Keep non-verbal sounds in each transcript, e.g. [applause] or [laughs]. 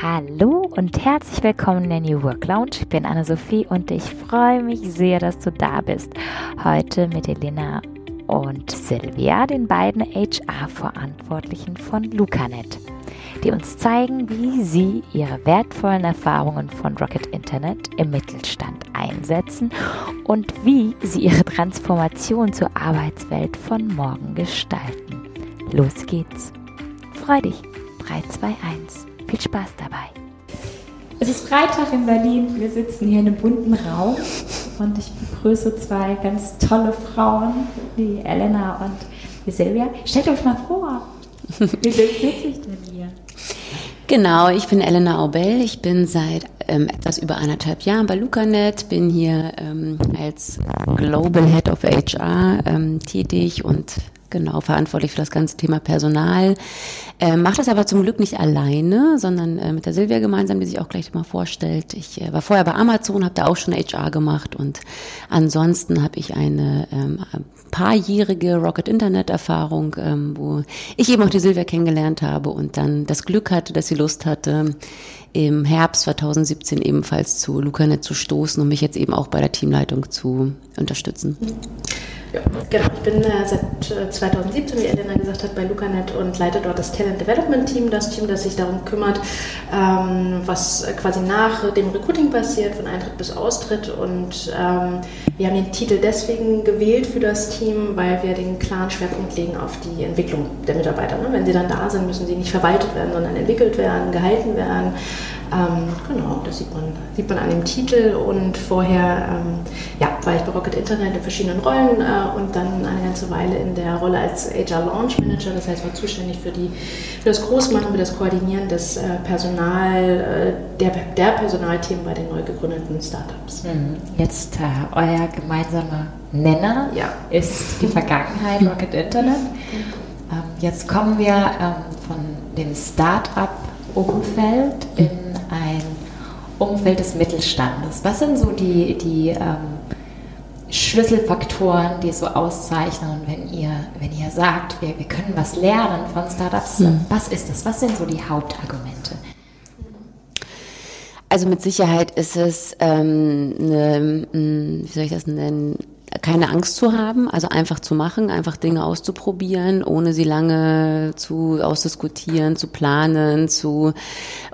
Hallo und herzlich willkommen in der New Work Lounge. Ich bin Anna-Sophie und ich freue mich sehr, dass du da bist. Heute mit Elena und Silvia, den beiden HR-Verantwortlichen von Lucanet, die uns zeigen, wie sie ihre wertvollen Erfahrungen von Rocket Internet im Mittelstand einsetzen und wie sie ihre Transformation zur Arbeitswelt von morgen gestalten. Los geht's. Freu dich. 3, 2, 1. Viel Spaß dabei. Es ist Freitag in Berlin. Wir sitzen hier in einem bunten Raum und ich begrüße zwei ganz tolle Frauen, die Elena und die Silvia. Stellt euch mal vor, [laughs] wie sitze ich denn hier? Genau, ich bin Elena Aubel. Ich bin seit ähm, etwas über anderthalb Jahren bei Lucanet, bin hier ähm, als Global Head of HR ähm, tätig und genau verantwortlich für das ganze Thema Personal. Äh, Macht das aber zum Glück nicht alleine, sondern äh, mit der Silvia gemeinsam, die sich auch gleich mal vorstellt. Ich äh, war vorher bei Amazon, habe da auch schon HR gemacht und ansonsten habe ich eine ähm, paarjährige Rocket Internet Erfahrung, ähm, wo ich eben auch die Silvia kennengelernt habe und dann das Glück hatte, dass sie Lust hatte, im Herbst 2017 ebenfalls zu Lucanet zu stoßen und mich jetzt eben auch bei der Teamleitung zu unterstützen. Ja, genau. Ich bin äh, seit 2017, äh, wie Elena gesagt hat, bei Lucanet und leite dort das Talent Development Team, das Team, das sich darum kümmert, ähm, was quasi nach dem Recruiting passiert, von Eintritt bis Austritt. Und ähm, wir haben den Titel deswegen gewählt für das Team, weil wir den klaren Schwerpunkt legen auf die Entwicklung der Mitarbeiter. Ne? Wenn sie dann da sind, müssen sie nicht verwaltet werden, sondern entwickelt werden, gehalten werden. Ähm, genau, das sieht man, sieht man an dem Titel und vorher ähm, ja, war ich bei Rocket Internet in verschiedenen Rollen äh, und dann eine ganze Weile in der Rolle als HR Launch Manager, das heißt war zuständig für, die, für das Großmachen, für das Koordinieren des äh, Personal, äh, der, der Personalthemen bei den neu gegründeten Startups. Mhm. Jetzt äh, euer gemeinsamer Nenner ja. ist die Vergangenheit Rocket Internet. Mhm. Ähm, jetzt kommen wir ähm, von dem Startup Umfeld in Umfeld des Mittelstandes. Was sind so die, die ähm, Schlüsselfaktoren, die so auszeichnen, wenn ihr, wenn ihr sagt, wir, wir können was lernen von Startups? Hm. Was ist das? Was sind so die Hauptargumente? Also mit Sicherheit ist es ähm, eine, hm, wie soll ich das nennen, keine Angst zu haben, also einfach zu machen, einfach Dinge auszuprobieren, ohne sie lange zu ausdiskutieren, zu planen, zu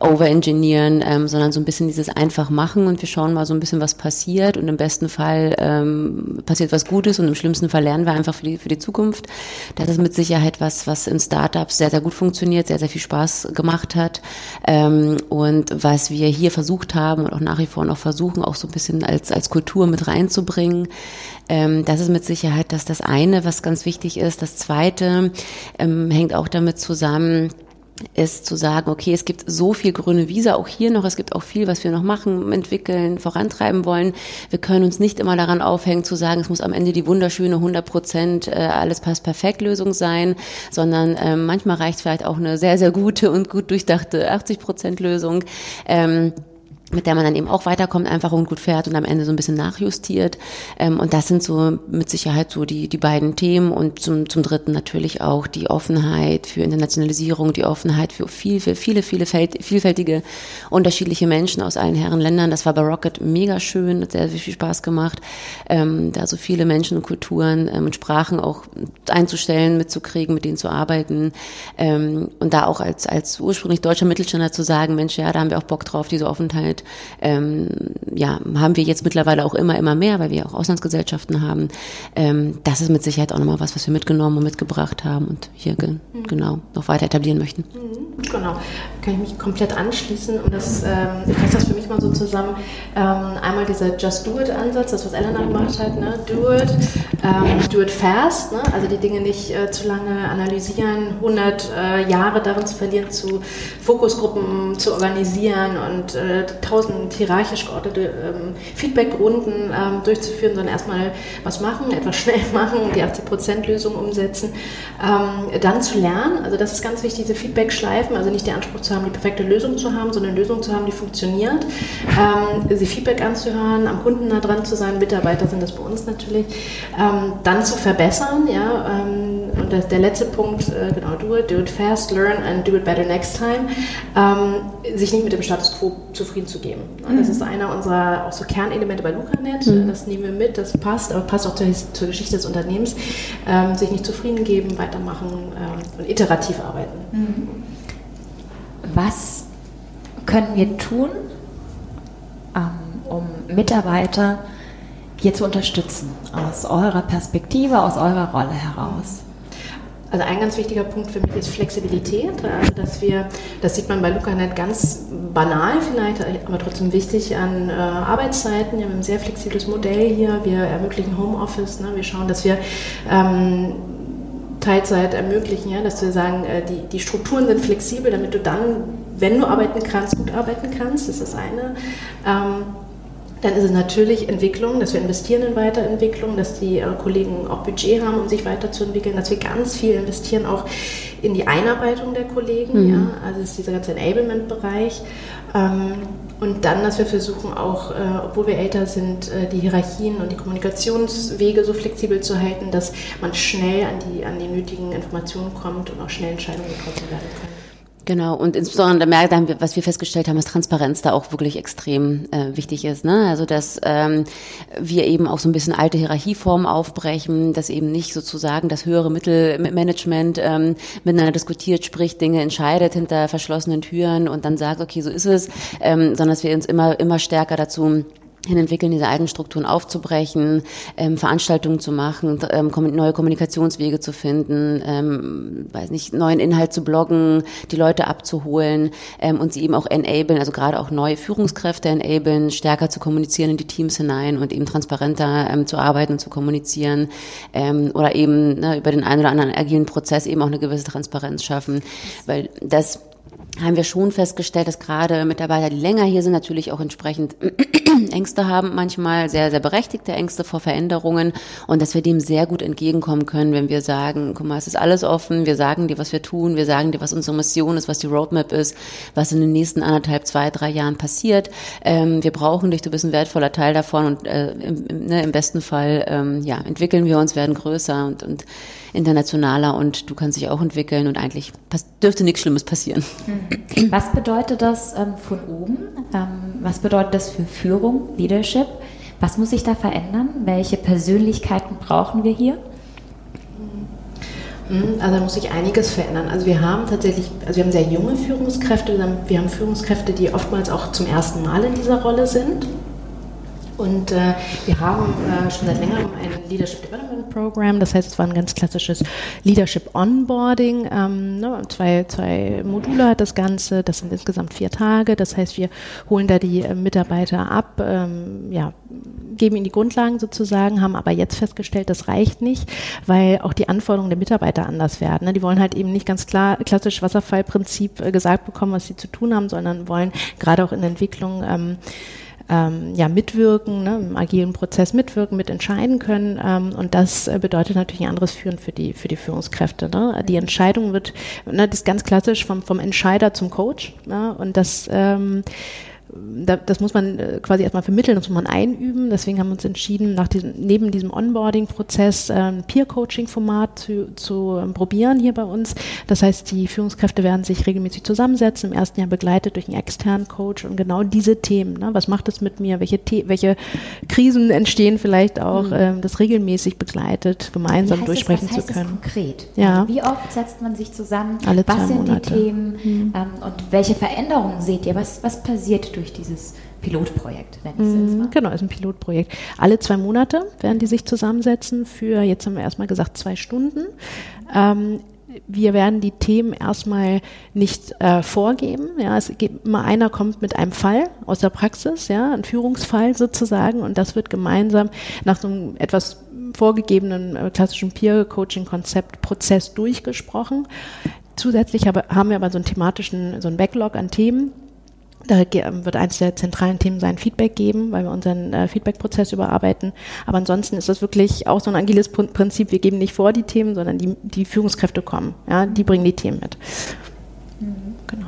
overengineeren, ähm, sondern so ein bisschen dieses einfach machen und wir schauen mal so ein bisschen, was passiert und im besten Fall ähm, passiert was Gutes und im schlimmsten Fall lernen wir einfach für die, für die Zukunft. Das ist mit Sicherheit was, was in Startups sehr, sehr gut funktioniert, sehr, sehr viel Spaß gemacht hat ähm, und was wir hier versucht haben und auch nach wie vor noch versuchen, auch so ein bisschen als, als Kultur mit reinzubringen. Ähm, das ist mit Sicherheit das, das eine, was ganz wichtig ist. Das zweite ähm, hängt auch damit zusammen, ist zu sagen, okay, es gibt so viel grüne Wiese auch hier noch, es gibt auch viel, was wir noch machen, entwickeln, vorantreiben wollen. Wir können uns nicht immer daran aufhängen zu sagen, es muss am Ende die wunderschöne 100 Prozent äh, alles passt perfekt Lösung sein, sondern äh, manchmal reicht vielleicht auch eine sehr, sehr gute und gut durchdachte 80 Prozent Lösung. Ähm, mit der man dann eben auch weiterkommt, einfach und gut fährt und am Ende so ein bisschen nachjustiert. Ähm, und das sind so mit Sicherheit so die, die beiden Themen. Und zum, zum dritten natürlich auch die Offenheit für Internationalisierung, die Offenheit für viel, für viele, viele vielfältige, unterschiedliche Menschen aus allen Herren Ländern. Das war bei Rocket mega schön, hat sehr, sehr viel Spaß gemacht, ähm, da so viele Menschen und Kulturen ähm, und Sprachen auch einzustellen, mitzukriegen, mit denen zu arbeiten. Und da auch als, als ursprünglich deutscher Mittelständler zu sagen, Mensch, ja, da haben wir auch Bock drauf, diese Offenheit ähm, ja, haben wir jetzt mittlerweile auch immer, immer mehr, weil wir auch Auslandsgesellschaften haben. Ähm, das ist mit Sicherheit auch nochmal was, was wir mitgenommen und mitgebracht haben und hier ge mhm. genau noch weiter etablieren möchten. Mhm. Genau, kann ich mich komplett anschließen und das, ähm, ich fasse das für mich mal so zusammen. Ähm, einmal dieser Just Do It Ansatz, das was Elena gemacht hat, ne? Do it, ähm, do it fast, ne? also die Dinge nicht äh, zu lange analysieren, 100 äh, Jahre darin zu verlieren, zu Fokusgruppen zu organisieren und äh, tausend hierarchisch geordnete ähm, Feedbackrunden ähm, durchzuführen, sondern erstmal was machen, etwas schnell [laughs] machen, die 80%-Lösung umsetzen, ähm, dann zu lernen. Also das ist ganz wichtig, diese Feedback-Schleifen, also nicht den Anspruch zu haben, die perfekte Lösung zu haben, sondern eine Lösung zu haben, die funktioniert, ähm, sie Feedback anzuhören, am Kunden nah dran zu sein, Mitarbeiter sind das bei uns natürlich, ähm, dann zu verbessern, ja, der, der letzte Punkt, äh, genau, do it, do it fast, learn and do it better next time, ähm, sich nicht mit dem Status quo zufrieden zu geben. Mhm. Das ist einer unserer auch so Kernelemente bei LucaNet, mhm. das nehmen wir mit, das passt, aber passt auch zur, zur Geschichte des Unternehmens, ähm, sich nicht zufrieden geben, weitermachen ähm, und iterativ arbeiten. Mhm. Was können wir tun, ähm, um Mitarbeiter hier zu unterstützen, aus eurer Perspektive, aus eurer Rolle heraus? Also ein ganz wichtiger Punkt für mich ist Flexibilität, also dass wir, das sieht man bei LucaNet ganz banal vielleicht, aber trotzdem wichtig an äh, Arbeitszeiten. Wir haben ein sehr flexibles Modell hier, wir ermöglichen Homeoffice, ne? wir schauen, dass wir ähm, Teilzeit ermöglichen, ja, dass wir sagen, äh, die, die Strukturen sind flexibel, damit du dann, wenn du arbeiten kannst, gut arbeiten kannst, das ist das eine. Ähm, dann ist es natürlich Entwicklung, dass wir investieren in Weiterentwicklung, dass die äh, Kollegen auch Budget haben, um sich weiterzuentwickeln, dass wir ganz viel investieren auch in die Einarbeitung der Kollegen, mhm. ja, also ist dieser ganze Enablement-Bereich. Ähm, und dann, dass wir versuchen auch, äh, obwohl wir älter sind, äh, die Hierarchien und die Kommunikationswege so flexibel zu halten, dass man schnell an die, an die nötigen Informationen kommt und auch schnell Entscheidungen getroffen werden können. Genau, und insbesondere merkt haben wir, was wir festgestellt haben, dass Transparenz da auch wirklich extrem äh, wichtig ist. Ne? Also dass ähm, wir eben auch so ein bisschen alte Hierarchieformen aufbrechen, dass eben nicht sozusagen das höhere Mittelmanagement ähm, miteinander diskutiert, spricht, Dinge entscheidet hinter verschlossenen Türen und dann sagt, okay, so ist es, ähm, sondern dass wir uns immer, immer stärker dazu hin entwickeln, diese alten Strukturen aufzubrechen, ähm, Veranstaltungen zu machen, ähm, neue Kommunikationswege zu finden, ähm, weiß nicht, neuen Inhalt zu bloggen, die Leute abzuholen ähm, und sie eben auch enablen, also gerade auch neue Führungskräfte enablen, stärker zu kommunizieren in die Teams hinein und eben transparenter ähm, zu arbeiten und zu kommunizieren ähm, oder eben ne, über den einen oder anderen agilen Prozess eben auch eine gewisse Transparenz schaffen, weil das haben wir schon festgestellt, dass gerade Mitarbeiter, die länger hier sind, natürlich auch entsprechend [clears throat] Ängste haben, manchmal sehr, sehr berechtigte Ängste vor Veränderungen und dass wir dem sehr gut entgegenkommen können, wenn wir sagen, guck mal, es ist alles offen, wir sagen dir, was wir tun, wir sagen dir, was unsere Mission ist, was die Roadmap ist, was in den nächsten anderthalb, zwei, drei Jahren passiert. Ähm, wir brauchen dich, du bist ein wertvoller Teil davon und äh, im, ne, im besten Fall ähm, ja, entwickeln wir uns, werden größer und, und internationaler und du kannst dich auch entwickeln und eigentlich dürfte nichts Schlimmes passieren. Mhm. Was bedeutet das ähm, von oben? Ähm, was bedeutet das für Führung, Leadership? Was muss sich da verändern? Welche Persönlichkeiten brauchen wir hier? Mhm, also da muss sich einiges verändern. Also wir haben tatsächlich, also wir haben sehr junge Führungskräfte, wir haben Führungskräfte, die oftmals auch zum ersten Mal in dieser Rolle sind. Und äh, wir haben äh, schon seit längerem ein Leadership Development Program, das heißt, es war ein ganz klassisches Leadership Onboarding. Ähm, ne, zwei, zwei Module hat das Ganze, das sind insgesamt vier Tage. Das heißt, wir holen da die äh, Mitarbeiter ab, ähm, ja, geben ihnen die Grundlagen sozusagen, haben aber jetzt festgestellt, das reicht nicht, weil auch die Anforderungen der Mitarbeiter anders werden. Ne? Die wollen halt eben nicht ganz klar klassisch Wasserfallprinzip äh, gesagt bekommen, was sie zu tun haben, sondern wollen gerade auch in Entwicklung ähm, ähm, ja, mitwirken, ne, im agilen Prozess mitwirken, mitentscheiden können. Ähm, und das äh, bedeutet natürlich ein anderes Führen für die, für die Führungskräfte. Ne? Die Entscheidung wird, ne, das ist ganz klassisch vom, vom Entscheider zum Coach. Ne? Und das ähm, das muss man äh, quasi erstmal vermitteln, das muss man einüben. Deswegen haben wir uns entschieden, nach diesem, neben diesem Onboarding-Prozess ein Peer-Coaching-Format zu, zu ähm, probieren hier bei uns. Das heißt, die Führungskräfte werden sich regelmäßig zusammensetzen, im ersten Jahr begleitet durch einen externen Coach und genau diese Themen. Ne? Was macht es mit mir? Welche, welche Krisen entstehen vielleicht auch, mhm. ähm, das regelmäßig begleitet, gemeinsam durchsprechen das, zu können. konkret? Ja. Also wie oft setzt man sich zusammen? Alle was sind Monate. die Themen? Mhm. Ähm, und welche Veränderungen seht ihr? Was, was passiert durch durch dieses Pilotprojekt, nenne ich es jetzt mhm, mal. Genau, ist ein Pilotprojekt. Alle zwei Monate werden die sich zusammensetzen für, jetzt haben wir erstmal gesagt, zwei Stunden. Ähm, wir werden die Themen erstmal nicht äh, vorgeben. Ja, es gibt immer einer kommt mit einem Fall aus der Praxis, ja, ein Führungsfall sozusagen, und das wird gemeinsam nach so einem etwas vorgegebenen äh, klassischen Peer-Coaching-Konzept Prozess durchgesprochen. Zusätzlich habe, haben wir aber so einen thematischen, so einen Backlog an Themen, da wird eines der zentralen Themen sein Feedback geben, weil wir unseren äh, Feedback-Prozess überarbeiten. Aber ansonsten ist das wirklich auch so ein agiles Prinzip. Wir geben nicht vor die Themen, sondern die, die Führungskräfte kommen. Ja, die bringen die Themen mit. Mhm. Genau.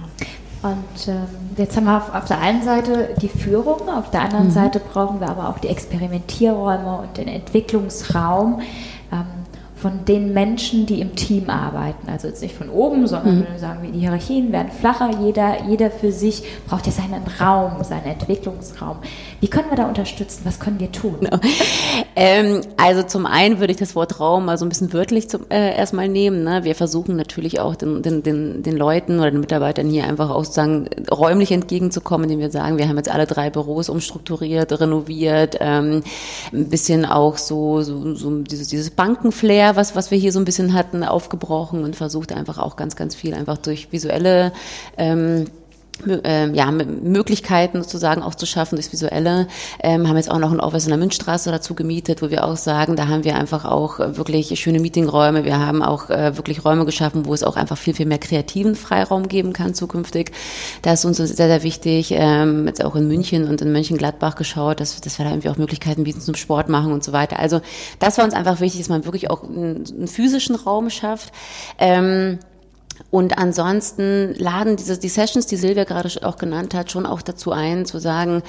Und ähm, jetzt haben wir auf, auf, der einen Seite die Führung, auf der anderen mhm. Seite brauchen wir aber auch die Experimentierräume und den Entwicklungsraum. Ähm, von den Menschen, die im Team arbeiten. Also jetzt nicht von oben, sondern mhm. sagen wir, die Hierarchien werden flacher. Jeder, jeder für sich braucht ja seinen Raum, seinen Entwicklungsraum. Wie können wir da unterstützen? Was können wir tun? Genau. [laughs] Ähm, also zum einen würde ich das Wort Raum mal so ein bisschen wörtlich zum, äh, erstmal nehmen. Ne? Wir versuchen natürlich auch den, den, den, den Leuten oder den Mitarbeitern hier einfach auch sozusagen räumlich entgegenzukommen, indem wir sagen, wir haben jetzt alle drei Büros umstrukturiert, renoviert, ähm, ein bisschen auch so, so, so dieses, dieses Bankenflair, was, was wir hier so ein bisschen hatten, aufgebrochen und versucht einfach auch ganz, ganz viel einfach durch visuelle ähm, ja, Möglichkeiten sozusagen auch zu schaffen durchs Visuelle. Ähm, haben jetzt auch noch ein Office in der Münchstraße dazu gemietet, wo wir auch sagen, da haben wir einfach auch wirklich schöne Meetingräume. Wir haben auch äh, wirklich Räume geschaffen, wo es auch einfach viel, viel mehr kreativen Freiraum geben kann zukünftig. Da ist uns sehr, sehr wichtig, ähm, jetzt auch in München und in Mönchengladbach geschaut, dass, dass wir da irgendwie auch Möglichkeiten bieten zum Sport machen und so weiter. Also das war uns einfach wichtig, dass man wirklich auch einen, einen physischen Raum schafft. Ähm, und ansonsten laden diese, die Sessions, die Silvia gerade auch genannt hat, schon auch dazu ein, zu sagen,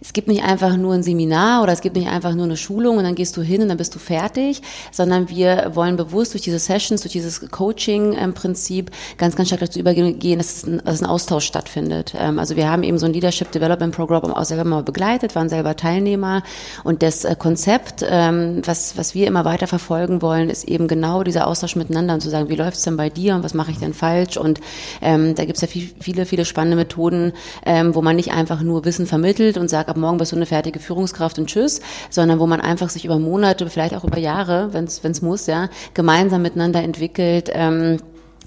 es gibt nicht einfach nur ein Seminar oder es gibt nicht einfach nur eine Schulung und dann gehst du hin und dann bist du fertig, sondern wir wollen bewusst durch diese Sessions, durch dieses Coaching-Prinzip ganz, ganz stark dazu übergehen, dass, ein, dass ein Austausch stattfindet. Ähm, also wir haben eben so ein Leadership Development Program auch selber mal begleitet, waren selber Teilnehmer und das äh, Konzept, ähm, was, was wir immer weiter verfolgen wollen, ist eben genau dieser Austausch miteinander und zu sagen, wie läuft's denn bei dir und was mache ich denn falsch. Und ähm, da gibt es ja viel, viele, viele spannende Methoden, ähm, wo man nicht einfach nur Wissen vermittelt und sagt, ab morgen bist du eine fertige Führungskraft und tschüss, sondern wo man einfach sich über Monate, vielleicht auch über Jahre, wenn es muss, ja, gemeinsam miteinander entwickelt. Ähm,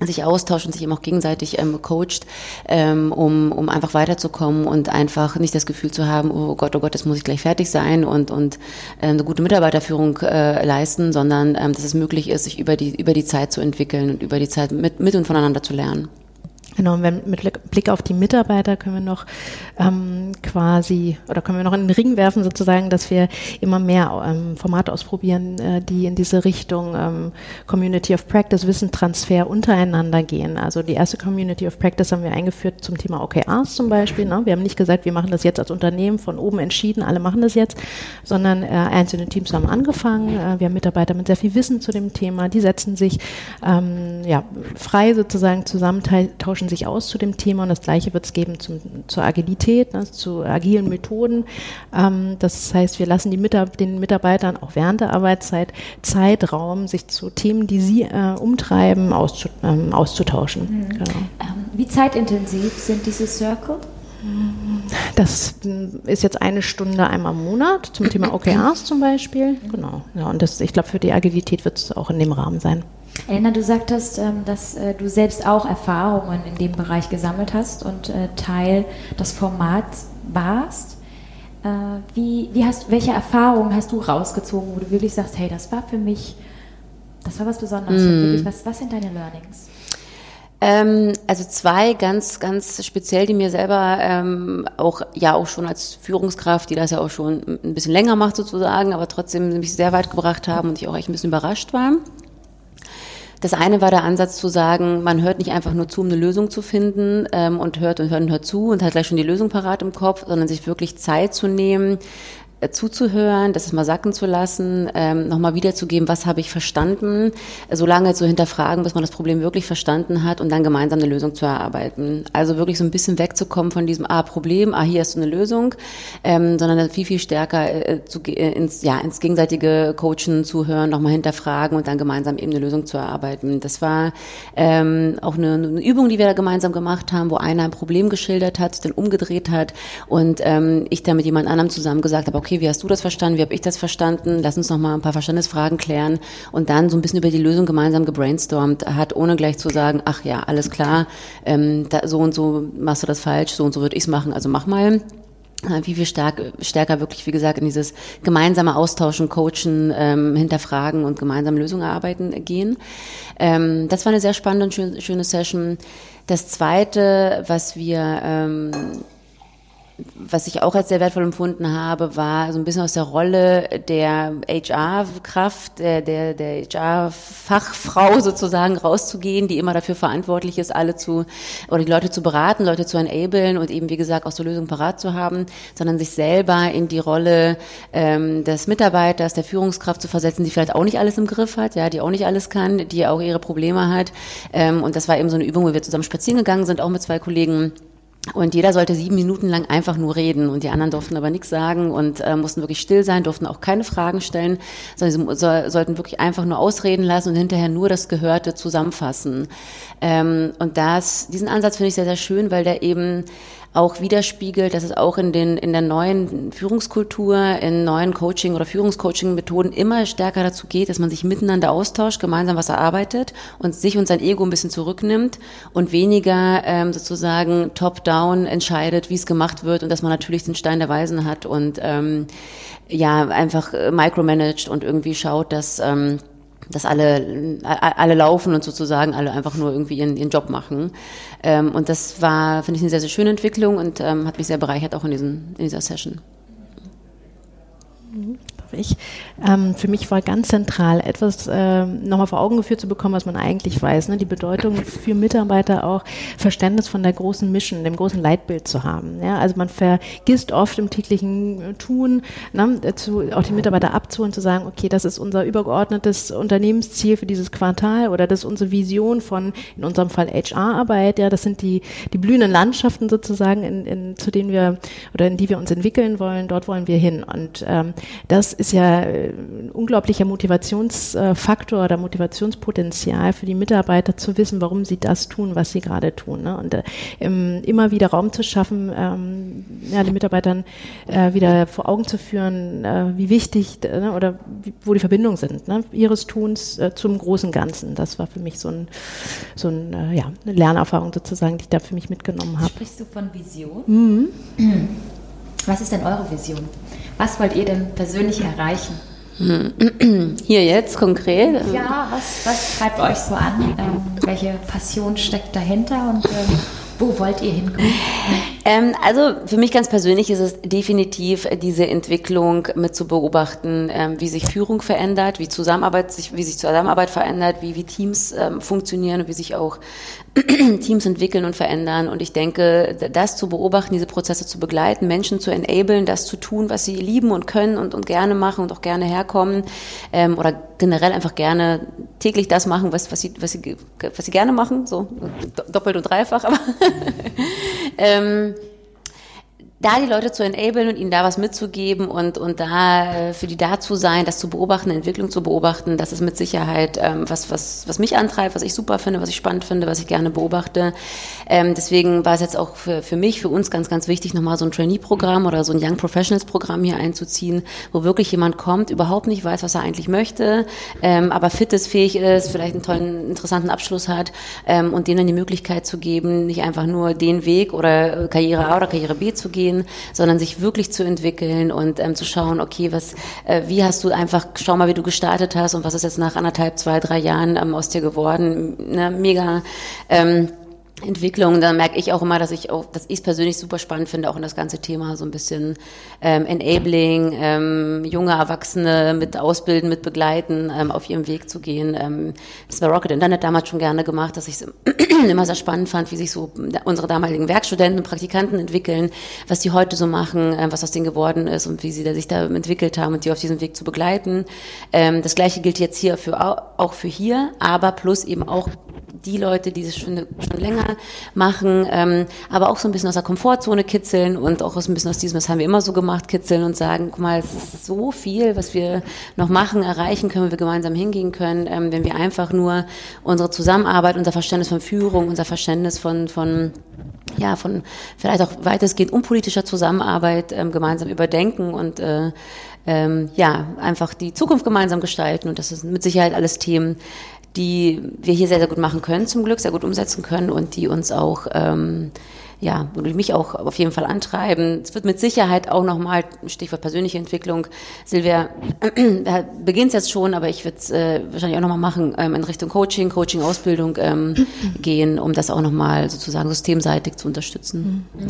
sich austauscht und sich eben auch gegenseitig ähm, coacht, ähm, um, um einfach weiterzukommen und einfach nicht das Gefühl zu haben, oh Gott, oh Gott, jetzt muss ich gleich fertig sein und, und äh, eine gute Mitarbeiterführung äh, leisten, sondern ähm, dass es möglich ist, sich über die, über die Zeit zu entwickeln und über die Zeit mit, mit und voneinander zu lernen. Genau, und wenn, mit Blick auf die Mitarbeiter können wir noch ähm, quasi oder können wir noch in den Ring werfen sozusagen, dass wir immer mehr ähm, Formate ausprobieren, äh, die in diese Richtung ähm, Community of Practice, Wissentransfer untereinander gehen. Also die erste Community of Practice haben wir eingeführt zum Thema OKRs zum Beispiel. Ne? Wir haben nicht gesagt, wir machen das jetzt als Unternehmen von oben entschieden, alle machen das jetzt, sondern äh, einzelne Teams haben angefangen. Äh, wir haben Mitarbeiter mit sehr viel Wissen zu dem Thema, die setzen sich ähm, ja, frei sozusagen zusammen, tauschen tauschen sich aus zu dem Thema und das Gleiche wird es geben zum, zur Agilität, ne, zu agilen Methoden. Ähm, das heißt, wir lassen die Mitab den Mitarbeitern auch während der Arbeitszeit Zeitraum, sich zu Themen, die sie äh, umtreiben, auszu ähm, auszutauschen. Mhm. Genau. Ähm, wie zeitintensiv sind diese Circle? Das ist jetzt eine Stunde einmal im Monat zum Thema [clears throat] OKRs zum Beispiel. Genau. Ja, und das, ich glaube, für die Agilität wird es auch in dem Rahmen sein. Elena, du sagtest, ähm, dass äh, du selbst auch Erfahrungen in dem Bereich gesammelt hast und äh, Teil des Formats warst. Äh, wie, wie hast, welche Erfahrungen hast du rausgezogen, wo du wirklich sagst, hey, das war für mich, das war was Besonderes. Mm. Was, was sind deine Learnings? Ähm, also zwei ganz, ganz speziell, die mir selber ähm, auch ja auch schon als Führungskraft, die das ja auch schon ein bisschen länger macht sozusagen, aber trotzdem mich sehr weit gebracht haben und ich auch echt ein bisschen überrascht war. Das eine war der Ansatz zu sagen, man hört nicht einfach nur zu, um eine Lösung zu finden ähm, und hört und hört und hört zu und hat gleich schon die Lösung parat im Kopf, sondern sich wirklich Zeit zu nehmen, zuzuhören, das mal sacken zu lassen, ähm, nochmal wiederzugeben, was habe ich verstanden, so lange zu hinterfragen, bis man das Problem wirklich verstanden hat und dann gemeinsam eine Lösung zu erarbeiten. Also wirklich so ein bisschen wegzukommen von diesem ah, Problem, ah, hier hast du eine Lösung, ähm, sondern viel, viel stärker äh, zu, äh, ins, ja, ins gegenseitige Coachen, Zuhören, nochmal hinterfragen und dann gemeinsam eben eine Lösung zu erarbeiten. Das war ähm, auch eine, eine Übung, die wir da gemeinsam gemacht haben, wo einer ein Problem geschildert hat, dann umgedreht hat und ähm, ich dann mit jemand anderem zusammen gesagt habe, okay, wie hast du das verstanden, wie habe ich das verstanden, lass uns noch mal ein paar Verstandesfragen klären und dann so ein bisschen über die Lösung gemeinsam gebrainstormt hat, ohne gleich zu sagen, ach ja, alles klar, ähm, da, so und so machst du das falsch, so und so würde ich es machen, also mach mal äh, wie viel stark, stärker wirklich, wie gesagt, in dieses gemeinsame Austauschen, Coachen, ähm, hinterfragen und gemeinsam Lösungen erarbeiten gehen. Ähm, das war eine sehr spannende und schöne, schöne Session. Das Zweite, was wir ähm, was ich auch als sehr wertvoll empfunden habe, war so ein bisschen aus der Rolle der HR-Kraft, der, der, der HR-Fachfrau [laughs] sozusagen rauszugehen, die immer dafür verantwortlich ist, alle zu, oder die Leute zu beraten, Leute zu enablen und eben, wie gesagt, auch so Lösungen parat zu haben, sondern sich selber in die Rolle ähm, des Mitarbeiters, der Führungskraft zu versetzen, die vielleicht auch nicht alles im Griff hat, ja, die auch nicht alles kann, die auch ihre Probleme hat. Ähm, und das war eben so eine Übung, wo wir zusammen spazieren gegangen sind, auch mit zwei Kollegen und jeder sollte sieben Minuten lang einfach nur reden und die anderen durften aber nichts sagen und äh, mussten wirklich still sein, durften auch keine Fragen stellen, sondern sie so, sollten wirklich einfach nur ausreden lassen und hinterher nur das Gehörte zusammenfassen. Ähm, und das, diesen Ansatz finde ich sehr, sehr schön, weil der eben auch widerspiegelt, dass es auch in, den, in der neuen Führungskultur, in neuen Coaching- oder Führungscoaching-Methoden immer stärker dazu geht, dass man sich miteinander austauscht, gemeinsam was erarbeitet und sich und sein Ego ein bisschen zurücknimmt und weniger ähm, sozusagen top-down entscheidet, wie es gemacht wird und dass man natürlich den Stein der Weisen hat und ähm, ja einfach micromanagt und irgendwie schaut, dass ähm, dass alle, alle laufen und sozusagen alle einfach nur irgendwie ihren, ihren Job machen. Ähm, und das war, finde ich, eine sehr, sehr schöne Entwicklung und ähm, hat mich sehr bereichert auch in, diesen, in dieser Session. Mhm ich. Ähm, für mich war ganz zentral, etwas äh, nochmal vor Augen geführt zu bekommen, was man eigentlich weiß. Ne? Die Bedeutung für Mitarbeiter auch, Verständnis von der großen Mission, dem großen Leitbild zu haben. Ja? Also man vergisst oft im täglichen Tun, ne, zu, auch die Mitarbeiter abzuholen, zu sagen, okay, das ist unser übergeordnetes Unternehmensziel für dieses Quartal oder das ist unsere Vision von, in unserem Fall HR-Arbeit. Ja, das sind die, die blühenden Landschaften sozusagen, in, in, zu denen wir oder in die wir uns entwickeln wollen. Dort wollen wir hin. Und ähm, das ist ja äh, ein unglaublicher Motivationsfaktor oder Motivationspotenzial für die Mitarbeiter zu wissen, warum sie das tun, was sie gerade tun. Ne? Und äh, immer wieder Raum zu schaffen, ähm, ja, den Mitarbeitern äh, wieder vor Augen zu führen, äh, wie wichtig äh, oder wie, wo die Verbindungen sind, ne? ihres Tuns äh, zum großen Ganzen. Das war für mich so, ein, so ein, ja, eine Lernerfahrung sozusagen, die ich da für mich mitgenommen habe. Sprichst du von Vision? Mhm. Was ist denn eure Vision? Was wollt ihr denn persönlich erreichen? [clears throat] Hier jetzt konkret? Ja, was, was treibt euch so an? Ähm, welche Passion steckt dahinter und ähm, wo wollt ihr hinkommen? Ähm, also für mich ganz persönlich ist es definitiv diese Entwicklung mit zu beobachten, ähm, wie sich Führung verändert, wie Zusammenarbeit sich, wie sich Zusammenarbeit verändert, wie, wie Teams ähm, funktionieren und wie sich auch [clears throat] Teams entwickeln und verändern. Und ich denke, das zu beobachten, diese Prozesse zu begleiten, Menschen zu enablen, das zu tun, was sie lieben und können und, und gerne machen und auch gerne herkommen ähm, oder generell einfach gerne täglich das machen, was, was, sie, was, sie, was sie gerne machen, so doppelt und dreifach, aber [laughs] ähm, da die Leute zu enablen und ihnen da was mitzugeben und, und da äh, für die da zu sein, das zu beobachten, Entwicklung zu beobachten, das ist mit Sicherheit ähm, was, was, was mich antreibt, was ich super finde, was ich spannend finde, was ich gerne beobachte. Ähm, deswegen war es jetzt auch für, für mich, für uns ganz, ganz wichtig, nochmal so ein Trainee-Programm oder so ein Young Professionals-Programm hier einzuziehen, wo wirklich jemand kommt, überhaupt nicht weiß, was er eigentlich möchte, ähm, aber fit ist, fähig ist, vielleicht einen tollen, interessanten Abschluss hat ähm, und denen dann die Möglichkeit zu geben, nicht einfach nur den Weg oder Karriere A oder Karriere B zu gehen, gehen, sondern sich wirklich zu entwickeln und ähm, zu schauen, okay, was, äh, wie hast du einfach, schau mal, wie du gestartet hast und was ist jetzt nach anderthalb, zwei, drei Jahren ähm, aus dir geworden. Ne, mega. Ähm, Entwicklung, da merke ich auch immer, dass ich auch, dass ich es persönlich super spannend finde, auch in das ganze Thema so ein bisschen ähm, Enabling, ähm, junge Erwachsene mit ausbilden, mit begleiten, ähm, auf ihrem Weg zu gehen. Ähm, das war Rocket Internet damals schon gerne gemacht, dass ich es [clears throat] immer sehr spannend fand, wie sich so unsere damaligen Werkstudenten und Praktikanten entwickeln, was die heute so machen, ähm, was aus denen geworden ist und wie sie da sich da entwickelt haben und die auf diesem Weg zu begleiten. Ähm, das gleiche gilt jetzt hier für auch für hier, aber plus eben auch die Leute, die es schon, schon länger machen, ähm, aber auch so ein bisschen aus der Komfortzone kitzeln und auch so ein bisschen aus diesem, das haben wir immer so gemacht, kitzeln und sagen, guck mal, es ist so viel, was wir noch machen, erreichen können, wir gemeinsam hingehen können, ähm, wenn wir einfach nur unsere Zusammenarbeit, unser Verständnis von Führung, unser Verständnis von, von ja, von vielleicht auch weitestgehend unpolitischer Zusammenarbeit ähm, gemeinsam überdenken und äh, ähm, ja, einfach die Zukunft gemeinsam gestalten. Und das sind mit Sicherheit alles Themen, die wir hier sehr, sehr gut machen können, zum Glück, sehr gut umsetzen können und die uns auch, ähm, ja, und mich auch auf jeden Fall antreiben. Es wird mit Sicherheit auch nochmal, Stichwort persönliche Entwicklung, Silvia, [clears throat] äh, beginnt jetzt schon, aber ich würde es äh, wahrscheinlich auch nochmal machen, ähm, in Richtung Coaching, Coaching-Ausbildung ähm, gehen, um das auch nochmal sozusagen systemseitig zu unterstützen. Mhm.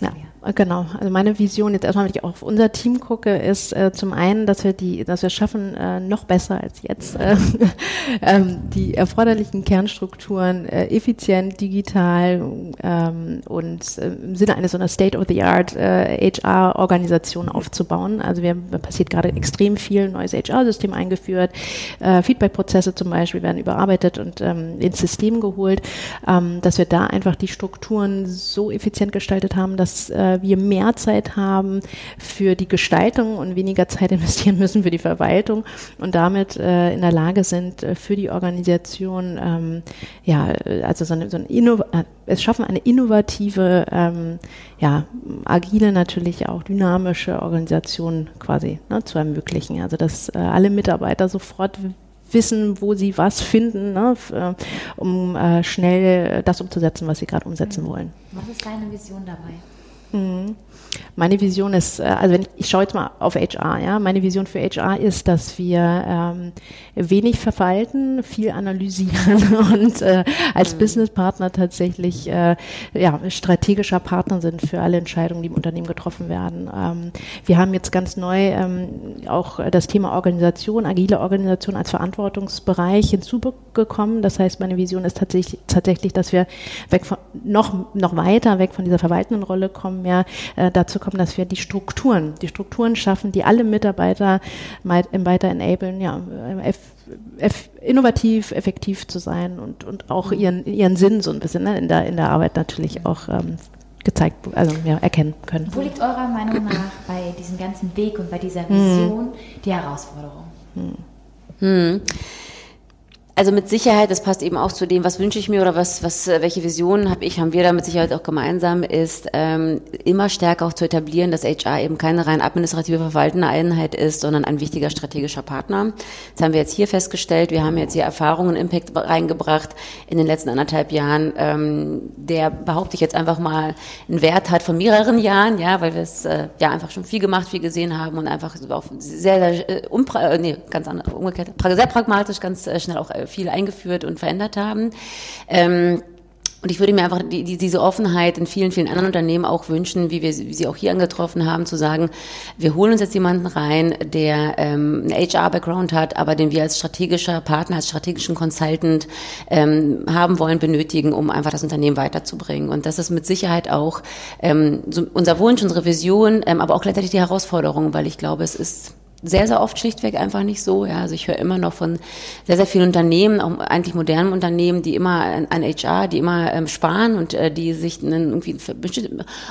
Ja. Genau, also meine Vision jetzt erstmal, wenn ich auf unser Team gucke, ist äh, zum einen, dass wir die, dass wir schaffen, äh, noch besser als jetzt, äh, [laughs] ähm, die erforderlichen Kernstrukturen äh, effizient, digital ähm, und äh, im Sinne eines so einer State-of-the-Art äh, HR-Organisation aufzubauen. Also wir passiert gerade extrem viel, neues HR-System eingeführt, äh, Feedback-Prozesse zum Beispiel werden überarbeitet und ähm, ins System geholt, dass wir da einfach die Strukturen so effizient gestaltet haben, dass äh, wir mehr Zeit haben für die Gestaltung und weniger Zeit [laughs] investieren müssen für die Verwaltung und damit äh, in der Lage sind, äh, für die Organisation, ähm, ja, also so eine, so eine Inno äh, es schaffen eine innovative, ähm, ja, agile natürlich auch dynamische Organisation quasi ne, zu ermöglichen. Also dass äh, alle Mitarbeiter sofort wissen, wo sie was finden, ne, äh, um äh, schnell das umzusetzen, was sie gerade umsetzen wollen. Was ist deine Vision dabei? Mhm. Meine Vision ist, äh, also wenn ich, ich schaue jetzt mal auf HR, ja, meine Vision für HR ist, dass wir ähm, wenig verwalten, viel analysieren [laughs] und äh, als mhm. Businesspartner tatsächlich äh, ja, strategischer Partner sind für alle Entscheidungen, die im Unternehmen getroffen werden. Ähm, wir haben jetzt ganz neu ähm, auch das Thema Organisation, agile Organisation als Verantwortungsbereich hinzugekommen. Das heißt, meine Vision ist tatsächlich, tatsächlich dass wir weg von, noch, noch weiter weg von dieser verwaltenden Rolle kommen, mehr äh, dazu kommen, dass wir die Strukturen, die Strukturen schaffen, die alle Mitarbeiter weiter enablen, ja, eff, eff, innovativ, effektiv zu sein und, und auch mhm. ihren, ihren Sinn so ein bisschen ne, in, der, in der Arbeit natürlich auch ähm, gezeigt, also ja, erkennen können. Wo liegt eurer Meinung nach bei diesem ganzen Weg und bei dieser mhm. Vision hm. die Herausforderung? Hm. Hm. Also mit Sicherheit, das passt eben auch zu dem, was wünsche ich mir oder was, was, äh, welche Visionen habe ich, haben wir da mit Sicherheit auch gemeinsam, ist ähm, immer stärker auch zu etablieren, dass HR eben keine rein administrative verwaltende Einheit ist, sondern ein wichtiger strategischer Partner. Das haben wir jetzt hier festgestellt. Wir haben jetzt hier Erfahrungen, Impact reingebracht in den letzten anderthalb Jahren, ähm, der behaupte ich jetzt einfach mal einen Wert hat von mehreren Jahren, ja, weil wir es äh, ja einfach schon viel gemacht, viel gesehen haben und einfach auch sehr, sehr äh, äh, nee, ganz anders, umgekehrt, sehr pragmatisch, ganz äh, schnell auch äh, viel eingeführt und verändert haben. Ähm, und ich würde mir einfach die, die, diese Offenheit in vielen, vielen anderen Unternehmen auch wünschen, wie wir sie auch hier angetroffen haben, zu sagen, wir holen uns jetzt jemanden rein, der ähm, einen HR-Background hat, aber den wir als strategischer Partner, als strategischen Consultant ähm, haben wollen, benötigen, um einfach das Unternehmen weiterzubringen. Und das ist mit Sicherheit auch ähm, so unser Wunsch, unsere Vision, ähm, aber auch gleichzeitig die Herausforderung, weil ich glaube, es ist sehr, sehr oft schlichtweg einfach nicht so. Ja, also ich höre immer noch von sehr, sehr vielen Unternehmen, auch eigentlich modernen Unternehmen, die immer an HR, die immer ähm, sparen und äh, die sich einen, irgendwie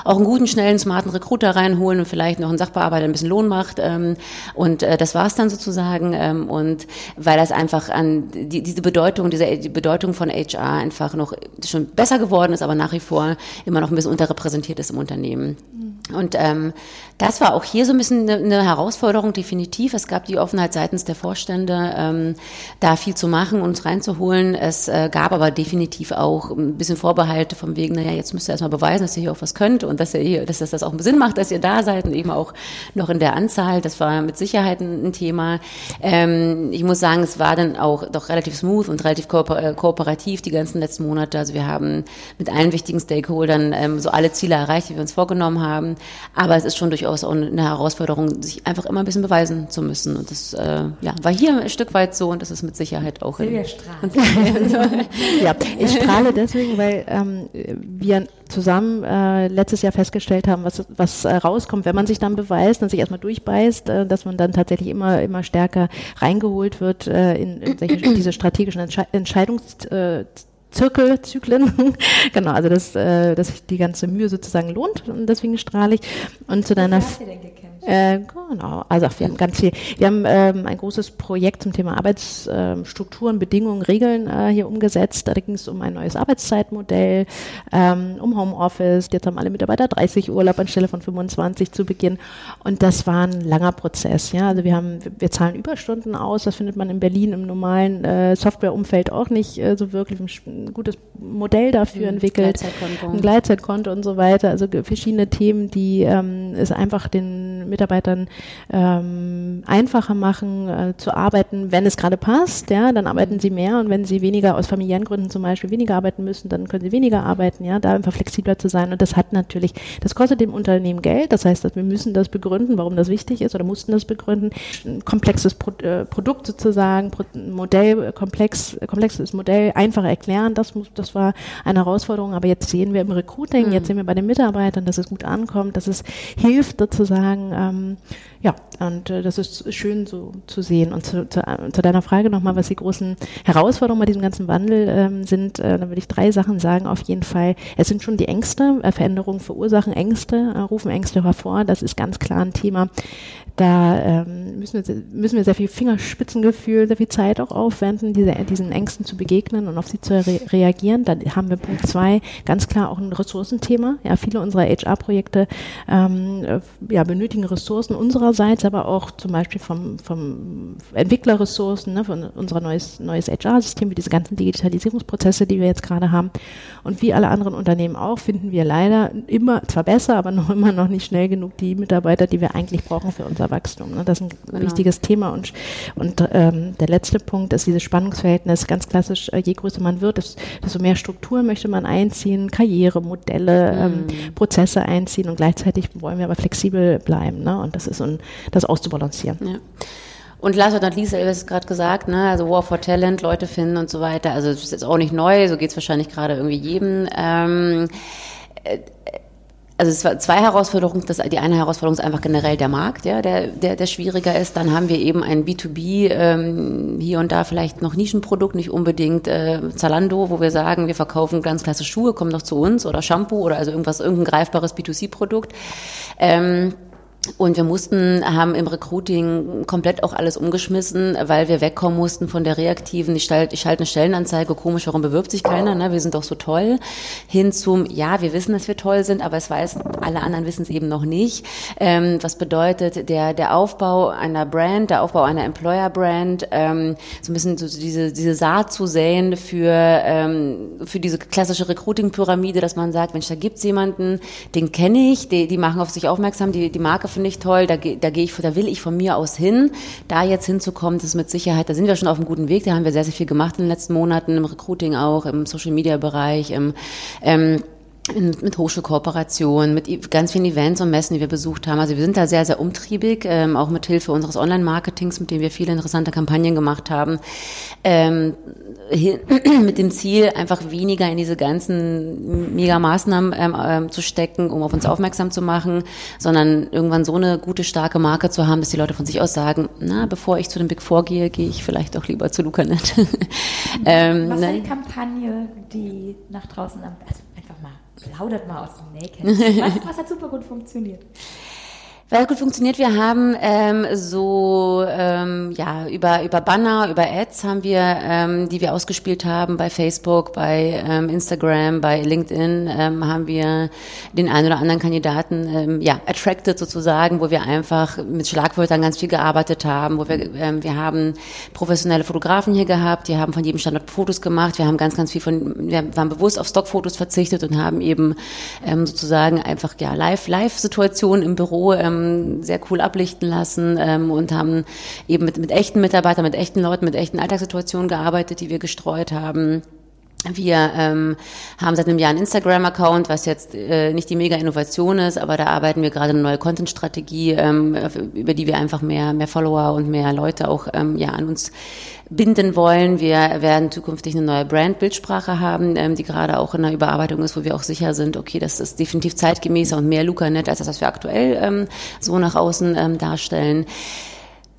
auch einen guten, schnellen, smarten Recruiter reinholen und vielleicht noch einen Sachbearbeiter ein bisschen Lohn macht. Ähm, und äh, das war's dann sozusagen. Ähm, und weil das einfach an die, diese Bedeutung, diese die Bedeutung von HR einfach noch schon besser geworden ist, aber nach wie vor immer noch ein bisschen unterrepräsentiert ist im Unternehmen. Mhm. Und ähm, das war auch hier so ein bisschen eine, Herausforderung, definitiv. Es gab die Offenheit seitens der Vorstände, ähm, da viel zu machen, uns reinzuholen. Es äh, gab aber definitiv auch ein bisschen Vorbehalte vom wegen, naja, jetzt müsst ihr erstmal beweisen, dass ihr hier auch was könnt und dass ihr hier, dass das auch einen Sinn macht, dass ihr da seid und eben auch noch in der Anzahl. Das war mit Sicherheit ein, ein Thema. Ähm, ich muss sagen, es war dann auch doch relativ smooth und relativ kooper äh, kooperativ die ganzen letzten Monate. Also wir haben mit allen wichtigen Stakeholdern ähm, so alle Ziele erreicht, die wir uns vorgenommen haben. Aber es ist schon durchaus durchaus auch eine Herausforderung, sich einfach immer ein bisschen beweisen zu müssen. Und das äh, ja, war hier ein Stück weit so und das ist mit Sicherheit auch. Silvia strahlt. [laughs] ja, ich strahle deswegen, weil ähm, wir zusammen äh, letztes Jahr festgestellt haben, was, was äh, rauskommt, wenn man sich dann beweist und sich erstmal durchbeißt, äh, dass man dann tatsächlich immer, immer stärker reingeholt wird äh, in, in solche, diese strategischen Entsche Entscheidungs äh, Zirkelzyklen. [laughs] genau, also dass, äh, dass sich die ganze Mühe sozusagen lohnt und deswegen strahle ich. Und zu deiner. Was hast du denn gekämpft? Äh, genau, also wir haben ganz viel. Wir haben ähm, ein großes Projekt zum Thema Arbeitsstrukturen, ähm, Bedingungen, Regeln äh, hier umgesetzt. Da ging es um ein neues Arbeitszeitmodell, ähm, um Homeoffice. Jetzt haben alle Mitarbeiter 30 Urlaub anstelle von 25 zu Beginn. Und das war ein langer Prozess. Ja, also wir haben, wir zahlen Überstunden aus. Das findet man in Berlin im normalen äh, Softwareumfeld auch nicht äh, so wirklich ein gutes Modell dafür mhm, entwickelt. Ein Gleitzeitkonto und so weiter. Also verschiedene Themen, die ähm, es einfach den Mitarbeitern ähm, einfacher machen äh, zu arbeiten, wenn es gerade passt, ja, dann arbeiten sie mehr und wenn sie weniger aus familiären Gründen zum Beispiel weniger arbeiten müssen, dann können sie weniger arbeiten, ja, da einfach flexibler zu sein. Und das hat natürlich, das kostet dem Unternehmen Geld, das heißt, dass wir müssen das begründen, warum das wichtig ist oder mussten das begründen, ein komplexes Pro äh, Produkt sozusagen, Pro Modell, komplex, komplexes Modell einfach erklären, das muss, das war eine Herausforderung, aber jetzt sehen wir im Recruiting, mhm. jetzt sehen wir bei den Mitarbeitern, dass es gut ankommt, dass es hilft sozusagen, ähm, ja, und äh, das ist schön so zu sehen. Und zu, zu, äh, zu deiner Frage nochmal, was die großen Herausforderungen bei diesem ganzen Wandel ähm, sind, äh, da würde ich drei Sachen sagen. Auf jeden Fall, es sind schon die Ängste, äh, Veränderungen verursachen Ängste, äh, rufen Ängste hervor. Das ist ganz klar ein Thema. Da ähm, müssen, wir, müssen wir sehr viel Fingerspitzengefühl, sehr viel Zeit auch aufwenden, diese, diesen Ängsten zu begegnen und auf sie zu re reagieren. Da haben wir Punkt zwei ganz klar auch ein Ressourcenthema. Ja, viele unserer HR-Projekte ähm, äh, ja, benötigen Ressourcen unsererseits, aber auch zum Beispiel vom, vom Entwicklerressourcen, ne, von unserer neues, neues HR-System, wie diese ganzen Digitalisierungsprozesse, die wir jetzt gerade haben. Und wie alle anderen Unternehmen auch, finden wir leider immer, zwar besser, aber noch immer noch nicht schnell genug die Mitarbeiter, die wir eigentlich brauchen für unser Wachstum. Ne? Das ist ein genau. wichtiges Thema. Und, und ähm, der letzte Punkt ist dieses Spannungsverhältnis, ganz klassisch, äh, je größer man wird, desto mehr Struktur möchte man einziehen, Karrieremodelle, mhm. ähm, Prozesse einziehen und gleichzeitig wollen wir aber flexibel bleiben. Ne? Und das ist ein, das auszubalancieren. Ja. Und last but not least, du hast gerade gesagt, ne, also War for Talent, Leute finden und so weiter. Also das ist jetzt auch nicht neu, so geht es wahrscheinlich gerade irgendwie jedem. Ähm, äh, also es war zwei Herausforderungen. Das, die eine Herausforderung ist einfach generell der Markt, ja, der, der, der schwieriger ist. Dann haben wir eben ein B2B, ähm, hier und da vielleicht noch Nischenprodukt, nicht unbedingt äh, Zalando, wo wir sagen, wir verkaufen ganz klasse Schuhe, kommen doch zu uns oder Shampoo oder also irgendwas, irgendein greifbares B2C-Produkt. Ähm, und wir mussten, haben im Recruiting komplett auch alles umgeschmissen, weil wir wegkommen mussten von der reaktiven, ich schalte, ich schalte eine Stellenanzeige, komisch, warum bewirbt sich keiner, ne? wir sind doch so toll, hin zum, ja, wir wissen, dass wir toll sind, aber es weiß, alle anderen wissen es eben noch nicht. Ähm, was bedeutet der, der Aufbau einer Brand, der Aufbau einer Employer-Brand, ähm, so ein bisschen so diese, diese Saat zu säen für, ähm, für diese klassische Recruiting-Pyramide, dass man sagt, Mensch, da gibt's jemanden, den kenne ich, die, die machen auf sich aufmerksam, die, die Marke finde ich toll, da, da gehe ich, da will ich von mir aus hin. Da jetzt hinzukommen, das ist mit Sicherheit, da sind wir schon auf einem guten Weg, da haben wir sehr, sehr viel gemacht in den letzten Monaten, im Recruiting auch, im Social Media Bereich, im, ähm, mit Hochschulkooperationen, mit ganz vielen Events und Messen, die wir besucht haben. Also wir sind da sehr, sehr umtriebig, ähm, auch mit Hilfe unseres Online-Marketings, mit dem wir viele interessante Kampagnen gemacht haben, ähm, [clears throat] mit dem Ziel, einfach weniger in diese ganzen Mega-Maßnahmen ähm, ähm, zu stecken, um auf uns aufmerksam zu machen, sondern irgendwann so eine gute, starke Marke zu haben, dass die Leute von sich aus sagen, na, bevor ich zu dem Big Four gehe, gehe ich vielleicht auch lieber zu Lucanet. [laughs] ähm, Was war ne? die Kampagne, die nach draußen am besten Plaudert mal aus dem Nähkästchen. Was, was hat super gut funktioniert? [laughs] Weil gut funktioniert. Wir haben ähm, so ähm, ja über über Banner, über Ads haben wir, ähm, die wir ausgespielt haben bei Facebook, bei ähm, Instagram, bei LinkedIn ähm, haben wir den einen oder anderen Kandidaten ähm, ja attracted sozusagen, wo wir einfach mit Schlagwörtern ganz viel gearbeitet haben, wo wir ähm, wir haben professionelle Fotografen hier gehabt, die haben von jedem Standort Fotos gemacht. Wir haben ganz ganz viel von wir waren bewusst auf Stockfotos verzichtet und haben eben ähm, sozusagen einfach ja live live Situationen im Büro ähm, ähm, sehr cool ablichten lassen ähm, und haben eben mit, mit echten Mitarbeitern, mit echten Leuten, mit echten Alltagssituationen gearbeitet, die wir gestreut haben. Wir ähm, haben seit einem Jahr einen Instagram-Account, was jetzt äh, nicht die Mega-Innovation ist, aber da arbeiten wir gerade eine neue Content-Strategie, ähm, über die wir einfach mehr, mehr Follower und mehr Leute auch ähm, ja, an uns binden wollen. Wir werden zukünftig eine neue Brand-Bildsprache haben, ähm, die gerade auch in der Überarbeitung ist, wo wir auch sicher sind, okay, das ist definitiv zeitgemäßer und mehr LucaNet als das, was wir aktuell ähm, so nach außen ähm, darstellen.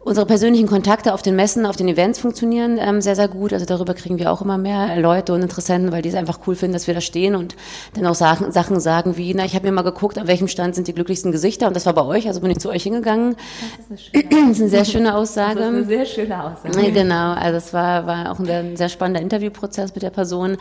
Unsere persönlichen Kontakte auf den Messen, auf den Events funktionieren ähm, sehr, sehr gut. Also darüber kriegen wir auch immer mehr Leute und Interessenten, weil die es einfach cool finden, dass wir da stehen und dann auch Sachen, Sachen sagen wie, na, ich habe mir mal geguckt, an welchem Stand sind die glücklichsten Gesichter und das war bei euch, also bin ich zu euch hingegangen. Das ist eine, schöne [clears throat] das ist eine sehr schöne Aussage. Das ist eine sehr schöne Aussage. Genau, also es war, war auch ein sehr spannender Interviewprozess mit der Person.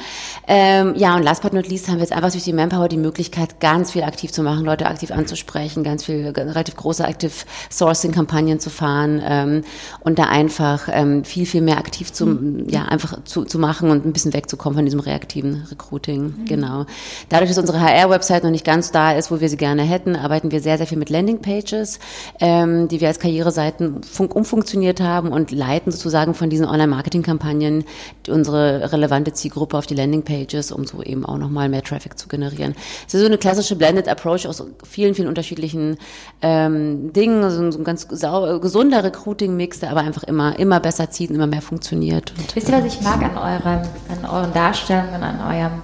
Ähm, ja, und last but not least haben wir jetzt einfach durch die Manpower die Möglichkeit, ganz viel aktiv zu machen, Leute aktiv anzusprechen, ganz viel, relativ große Active Sourcing-Kampagnen zu fahren ähm, und da einfach ähm, viel, viel mehr aktiv zu, mhm. ja, einfach zu, zu machen und ein bisschen wegzukommen von diesem reaktiven Recruiting. Mhm. Genau. Dadurch, dass unsere HR-Website noch nicht ganz da ist, wo wir sie gerne hätten, arbeiten wir sehr, sehr viel mit Landingpages, ähm, die wir als Karriereseiten umfunktioniert haben und leiten sozusagen von diesen Online-Marketing-Kampagnen unsere relevante Zielgruppe auf die Landingpages, um so eben auch nochmal mehr Traffic zu generieren. Es ist so eine klassische Blended Approach aus vielen, vielen unterschiedlichen ähm, Dingen, so ein, so ein ganz gesunder Recruiting-Mix, der aber einfach immer, immer besser zieht und immer mehr funktioniert. Wisst ihr, was ich mag an, eurem, an euren Darstellungen, an eurem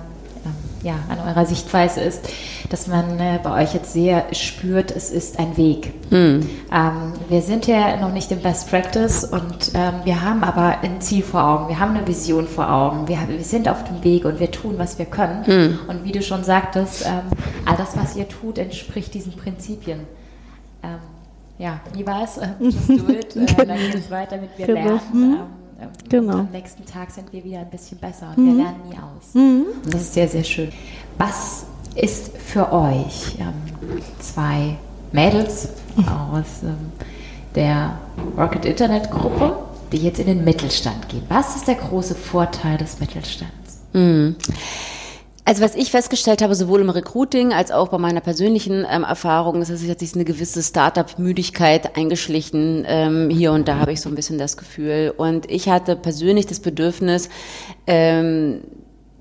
ja, an eurer Sichtweise ist, dass man äh, bei euch jetzt sehr spürt, es ist ein Weg. Hm. Ähm, wir sind ja noch nicht im Best Practice und ähm, wir haben aber ein Ziel vor Augen, wir haben eine Vision vor Augen, wir, wir sind auf dem Weg und wir tun, was wir können. Hm. Und wie du schon sagtest, ähm, all das, was ihr tut, entspricht diesen Prinzipien. Ja, wie war es? [laughs] Just do it. Äh, dann geht es weiter mit wir genau. lernen. Mhm. Ähm, ähm, genau. am nächsten Tag sind wir wieder ein bisschen besser und mhm. wir lernen nie aus. Mhm. Und das ist sehr, sehr schön. Was ist für euch ähm, zwei Mädels aus ähm, der Rocket Internet Gruppe, die jetzt in den Mittelstand gehen? Was ist der große Vorteil des Mittelstands? Mhm. Also was ich festgestellt habe, sowohl im Recruiting als auch bei meiner persönlichen ähm, Erfahrung, ist, dass sich jetzt eine gewisse Startup-Müdigkeit eingeschlichen. Ähm, hier und da habe ich so ein bisschen das Gefühl. Und ich hatte persönlich das Bedürfnis, ähm,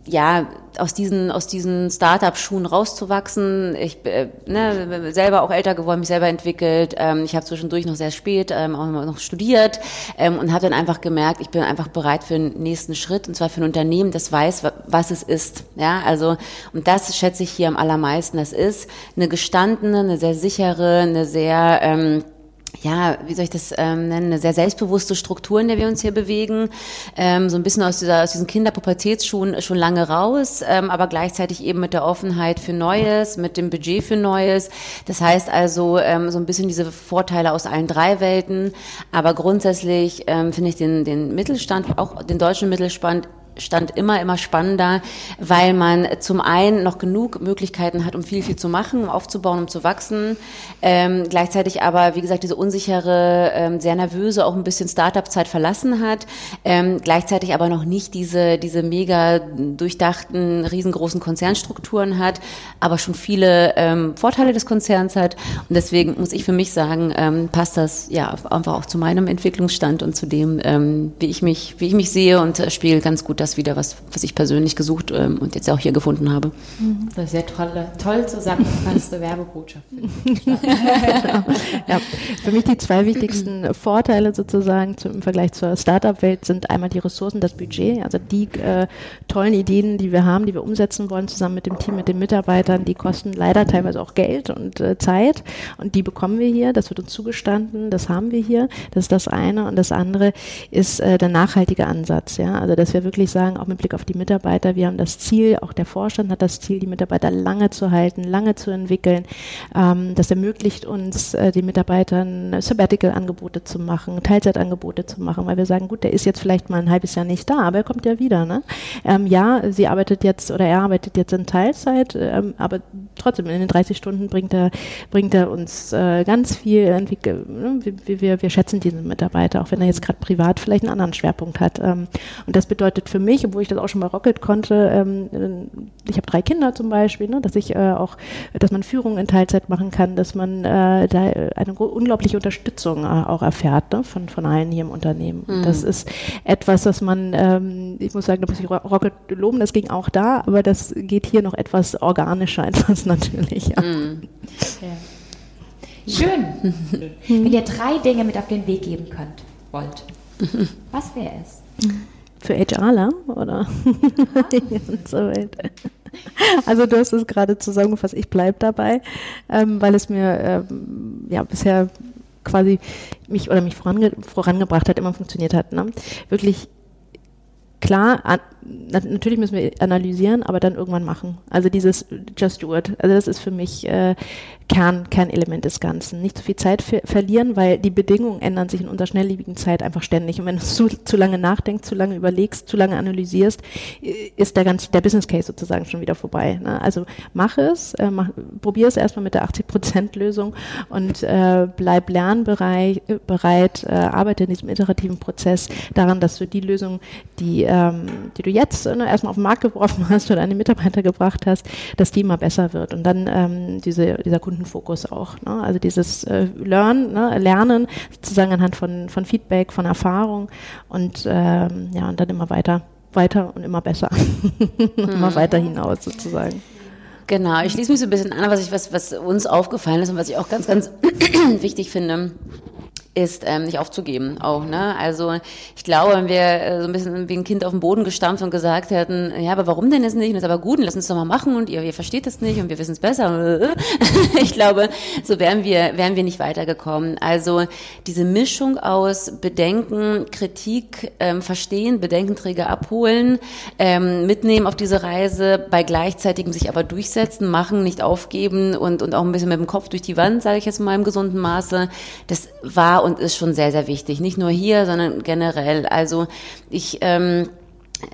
ja, aus diesen, aus diesen Start-up-Schuhen rauszuwachsen. Ich äh, ne, selber auch älter geworden, mich selber entwickelt. Ähm, ich habe zwischendurch noch sehr spät ähm, auch noch studiert ähm, und habe dann einfach gemerkt, ich bin einfach bereit für den nächsten Schritt und zwar für ein Unternehmen, das weiß, was es ist. Ja, also und das schätze ich hier am allermeisten. Das ist eine gestandene, eine sehr sichere, eine sehr ähm, ja, wie soll ich das ähm, nennen, eine sehr selbstbewusste Struktur, in der wir uns hier bewegen, ähm, so ein bisschen aus, dieser, aus diesen Kinderpubertätsschuhen schon lange raus, ähm, aber gleichzeitig eben mit der Offenheit für Neues, mit dem Budget für Neues. Das heißt also ähm, so ein bisschen diese Vorteile aus allen drei Welten, aber grundsätzlich ähm, finde ich den, den Mittelstand, auch den deutschen Mittelstand stand immer, immer spannender, weil man zum einen noch genug Möglichkeiten hat, um viel, viel zu machen, um aufzubauen, um zu wachsen. Ähm, gleichzeitig aber, wie gesagt, diese unsichere, ähm, sehr nervöse, auch ein bisschen Startup-Zeit verlassen hat. Ähm, gleichzeitig aber noch nicht diese, diese mega durchdachten, riesengroßen Konzernstrukturen hat, aber schon viele ähm, Vorteile des Konzerns hat. Und deswegen muss ich für mich sagen, ähm, passt das ja einfach auch zu meinem Entwicklungsstand und zu dem, ähm, wie ich mich, wie ich mich sehe und äh, spiele ganz gut das wieder, was, was ich persönlich gesucht ähm, und jetzt auch hier gefunden habe. Mhm. Das ist sehr tolle, toll zusammengefasste [laughs] Werbebotschaft. [laughs] [laughs] ja, für mich die zwei wichtigsten Vorteile sozusagen zum, im Vergleich zur Startup-Welt sind einmal die Ressourcen, das Budget, also die äh, tollen Ideen, die wir haben, die wir umsetzen wollen, zusammen mit dem Team, mit den Mitarbeitern, die kosten leider teilweise auch Geld und äh, Zeit und die bekommen wir hier, das wird uns zugestanden, das haben wir hier, das ist das eine und das andere ist äh, der nachhaltige Ansatz, ja, also dass wir wirklich sagen, auch mit Blick auf die Mitarbeiter, wir haben das Ziel, auch der Vorstand hat das Ziel, die Mitarbeiter lange zu halten, lange zu entwickeln. Ähm, das ermöglicht uns, äh, den Mitarbeitern Sabbatical-Angebote zu machen, Teilzeitangebote zu machen, weil wir sagen, gut, der ist jetzt vielleicht mal ein halbes Jahr nicht da, aber er kommt ja wieder. Ne? Ähm, ja, sie arbeitet jetzt oder er arbeitet jetzt in Teilzeit, ähm, aber trotzdem in den 30 Stunden bringt er, bringt er uns äh, ganz viel, ne? wir, wir, wir schätzen diesen Mitarbeiter, auch wenn er jetzt gerade privat vielleicht einen anderen Schwerpunkt hat. Ähm, und das bedeutet für mich, obwohl ich das auch schon bei Rocket konnte, ähm, ich habe drei Kinder zum Beispiel, ne, dass ich äh, auch, dass man Führung in Teilzeit machen kann, dass man äh, da eine unglaubliche Unterstützung äh, auch erfährt ne, von, von allen hier im Unternehmen. Mhm. Das ist etwas, was man, ähm, ich muss sagen, da muss ich Rocket loben, das ging auch da, aber das geht hier noch etwas organischer, [laughs] etwas natürlicher. Mhm. Ja. Schön. [laughs] Wenn ihr drei Dinge mit auf den Weg geben könnt, wollt, [laughs] was wäre es? Für HRler oder [laughs] und so weiter. Also du hast es gerade zusammengefasst, ich bleibe dabei, ähm, weil es mir ähm, ja bisher quasi mich oder mich vorange vorangebracht hat, immer funktioniert hat. Ne? Wirklich klar an, natürlich müssen wir analysieren, aber dann irgendwann machen. Also dieses just do it. Also das ist für mich äh, Kern, Kernelement des Ganzen. Nicht zu viel Zeit ver verlieren, weil die Bedingungen ändern sich in unserer schnelllebigen Zeit einfach ständig. Und wenn du [laughs] zu, zu lange nachdenkst, zu lange überlegst, zu lange analysierst, ist der ganze, der Business Case sozusagen schon wieder vorbei. Ne? Also mach es, äh, mach, probier es erstmal mit der 80-Prozent-Lösung und äh, bleib lernbereit, bereit, äh, arbeite in diesem iterativen Prozess daran, dass du die Lösung, die, ähm, die du jetzt ne, erstmal auf den Markt geworfen [laughs] hast oder an die Mitarbeiter gebracht hast, dass die immer besser wird. Und dann ähm, diese, dieser Kunde Kundenfokus auch. Ne? Also dieses äh, Learn, ne? Lernen sozusagen anhand von, von Feedback, von Erfahrung und ähm, ja, und dann immer weiter, weiter und immer besser. [laughs] mhm. immer weiter hinaus sozusagen. Genau, ich schließe mich so ein bisschen an, was, ich, was, was uns aufgefallen ist und was ich auch ganz, ganz [clears throat] wichtig finde ist, ähm, nicht aufzugeben auch. Ne? Also ich glaube, wenn wir äh, so ein bisschen wie ein Kind auf den Boden gestampft und gesagt hätten, ja, aber warum denn jetzt nicht? Und ist aber gut, und lass uns doch mal machen und ihr, ihr versteht das nicht und wir wissen es besser. [laughs] ich glaube, so wären wir, wären wir nicht weitergekommen. Also diese Mischung aus Bedenken, Kritik, ähm, Verstehen, Bedenkenträger abholen, ähm, mitnehmen auf diese Reise, bei gleichzeitigem sich aber durchsetzen, machen, nicht aufgeben und, und auch ein bisschen mit dem Kopf durch die Wand, sage ich jetzt mal im gesunden Maße, das war und ist schon sehr, sehr wichtig. Nicht nur hier, sondern generell. Also ich ähm,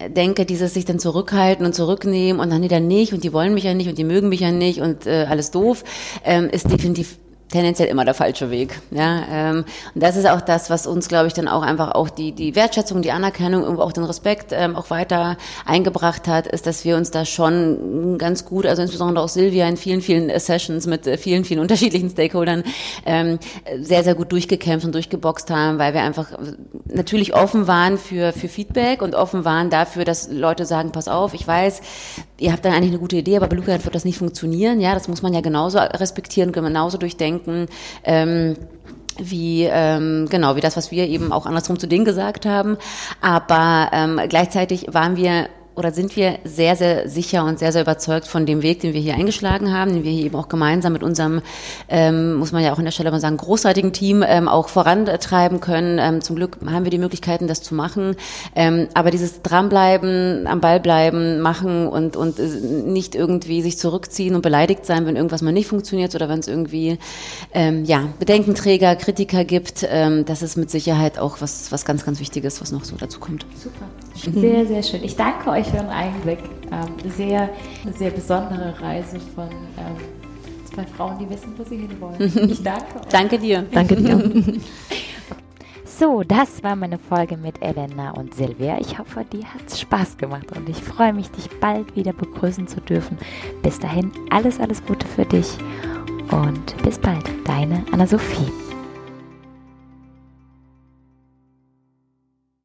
denke, dieses sich dann zurückhalten und zurücknehmen und dann wieder nicht und die wollen mich ja nicht und die mögen mich ja nicht und äh, alles doof, ähm, ist definitiv tendenziell immer der falsche Weg. Ja, ähm, und das ist auch das, was uns, glaube ich, dann auch einfach auch die die Wertschätzung, die Anerkennung, irgendwo auch den Respekt ähm, auch weiter eingebracht hat, ist, dass wir uns da schon ganz gut, also insbesondere auch Silvia in vielen vielen Sessions mit äh, vielen vielen [laughs] unterschiedlichen Stakeholdern ähm, sehr sehr gut durchgekämpft und durchgeboxt haben, weil wir einfach natürlich offen waren für für Feedback und offen waren dafür, dass Leute sagen, pass auf, ich weiß, ihr habt dann eigentlich eine gute Idee, aber bei Luca wird das nicht funktionieren. Ja, das muss man ja genauso respektieren, genauso durchdenken. Ähm, wie ähm, genau wie das, was wir eben auch andersrum zu denen gesagt haben. Aber ähm, gleichzeitig waren wir oder sind wir sehr, sehr sicher und sehr, sehr überzeugt von dem Weg, den wir hier eingeschlagen haben, den wir hier eben auch gemeinsam mit unserem, ähm, muss man ja auch an der Stelle mal sagen, großartigen Team ähm, auch vorantreiben können. Ähm, zum Glück haben wir die Möglichkeiten, das zu machen. Ähm, aber dieses Dranbleiben, am Ball bleiben, machen und, und nicht irgendwie sich zurückziehen und beleidigt sein, wenn irgendwas mal nicht funktioniert oder wenn es irgendwie ähm, ja, Bedenkenträger, Kritiker gibt, ähm, das ist mit Sicherheit auch was, was ganz, ganz Wichtiges, was noch so dazu kommt. Super. Sehr, sehr schön. Ich danke euch für den Einblick. Ähm, sehr, eine sehr besondere Reise von ähm, zwei Frauen, die wissen, wo sie hinwollen. [laughs] Ich danke euch. danke dir. Danke dir. [laughs] So, das war meine Folge mit Elena und Silvia. Ich hoffe, dir hat es Spaß gemacht und ich freue mich, dich bald wieder begrüßen zu dürfen. Bis dahin, alles, alles Gute für dich und bis bald. Deine Anna-Sophie.